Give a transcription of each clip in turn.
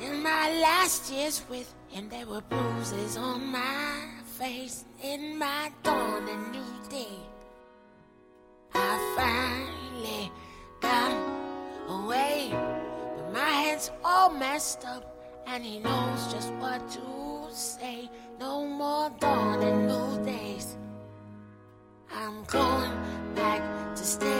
in my last years with him, there were bruises on my face. In my dawn, a new day, I finally got away. But my head's all messed up, and he knows just what to say. No more dawn and new days. I'm going back to stay.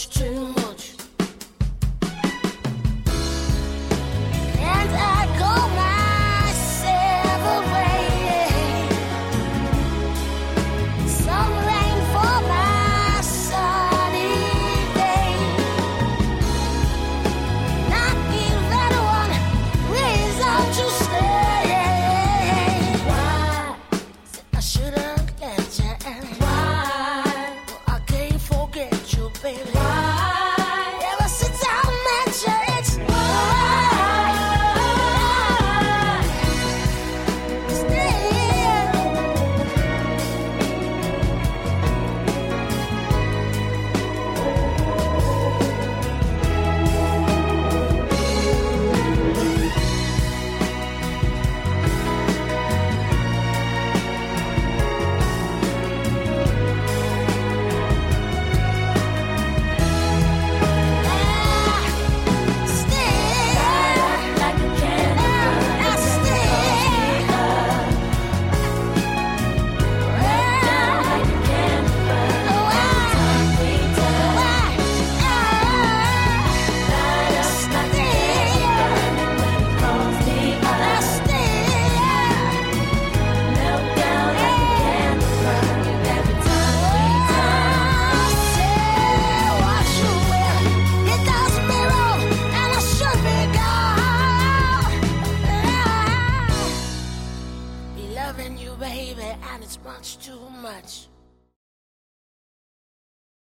much to baby, and it's much too much.